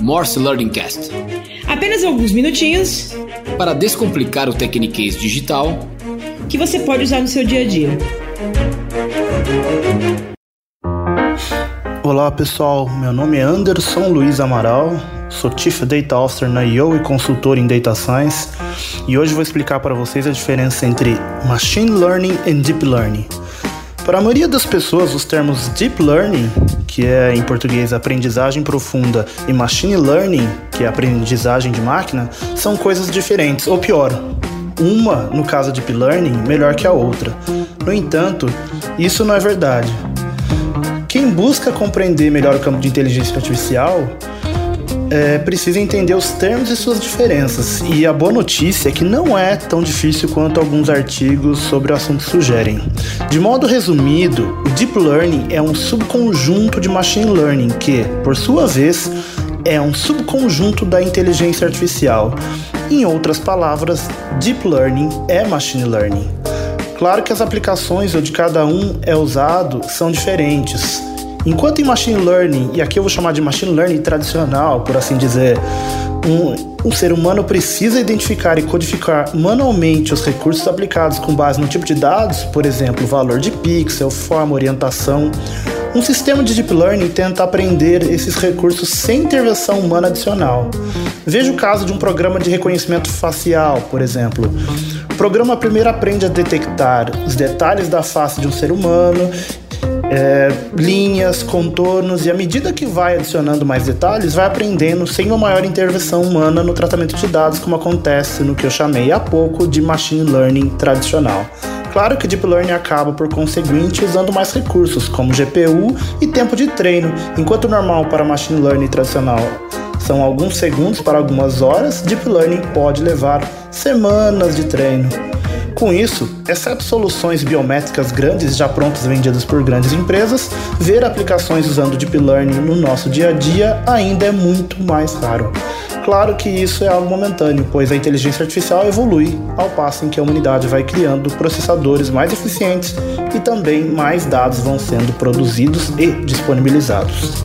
Morse Learning Cast. Apenas alguns minutinhos para descomplicar o Techniquez digital que você pode usar no seu dia a dia. Olá pessoal, meu nome é Anderson Luiz Amaral, sou Chief Data Officer na IO e consultor em Data Science e hoje vou explicar para vocês a diferença entre Machine Learning e Deep Learning. Para a maioria das pessoas, os termos Deep Learning, que é em português aprendizagem profunda, e Machine Learning, que é aprendizagem de máquina, são coisas diferentes, ou pior, uma, no caso Deep Learning, melhor que a outra. No entanto, isso não é verdade. Quem busca compreender melhor o campo de inteligência artificial é, precisa entender os termos e suas diferenças. E a boa notícia é que não é tão difícil quanto alguns artigos sobre o assunto sugerem. De modo resumido, o Deep Learning é um subconjunto de Machine Learning que, por sua vez, é um subconjunto da inteligência artificial. Em outras palavras, Deep Learning é Machine Learning. Claro que as aplicações onde cada um é usado são diferentes. Enquanto em machine learning, e aqui eu vou chamar de machine learning tradicional, por assim dizer, um, um, ser humano precisa identificar e codificar manualmente os recursos aplicados com base no tipo de dados, por exemplo, valor de pixel, forma, orientação. Um sistema de deep learning tenta aprender esses recursos sem intervenção humana adicional. Veja o caso de um programa de reconhecimento facial, por exemplo. O programa primeiro aprende a detectar os detalhes da face de um ser humano é, linhas, contornos, e à medida que vai adicionando mais detalhes, vai aprendendo sem uma maior intervenção humana no tratamento de dados, como acontece no que eu chamei há pouco de machine learning tradicional. Claro que Deep Learning acaba, por conseguinte, usando mais recursos, como GPU e tempo de treino, enquanto o normal para Machine Learning tradicional são alguns segundos para algumas horas, Deep Learning pode levar semanas de treino. Com isso, exceto soluções biométricas grandes já prontas vendidas por grandes empresas, ver aplicações usando Deep Learning no nosso dia a dia ainda é muito mais raro. Claro que isso é algo momentâneo, pois a inteligência artificial evolui ao passo em que a humanidade vai criando processadores mais eficientes e também mais dados vão sendo produzidos e disponibilizados.